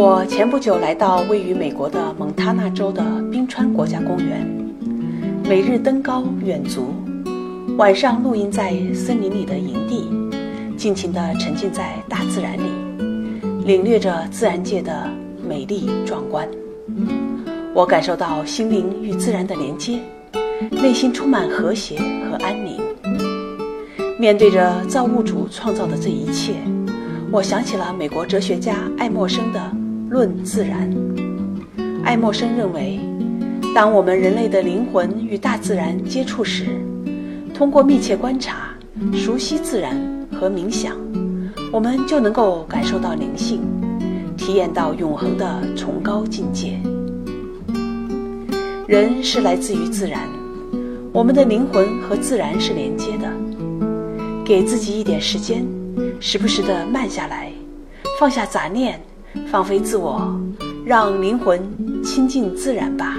我前不久来到位于美国的蒙塔纳州的冰川国家公园，每日登高远足，晚上露营在森林里的营地，尽情地沉浸在大自然里，领略着自然界的美丽壮观。我感受到心灵与自然的连接，内心充满和谐和安宁。面对着造物主创造的这一切，我想起了美国哲学家爱默生的《论自然》。爱默生认为，当我们人类的灵魂与大自然接触时，通过密切观察、熟悉自然和冥想，我们就能够感受到灵性，体验到永恒的崇高境界。人是来自于自然，我们的灵魂和自然是连接的。给自己一点时间，时不时的慢下来，放下杂念，放飞自我，让灵魂亲近自然吧。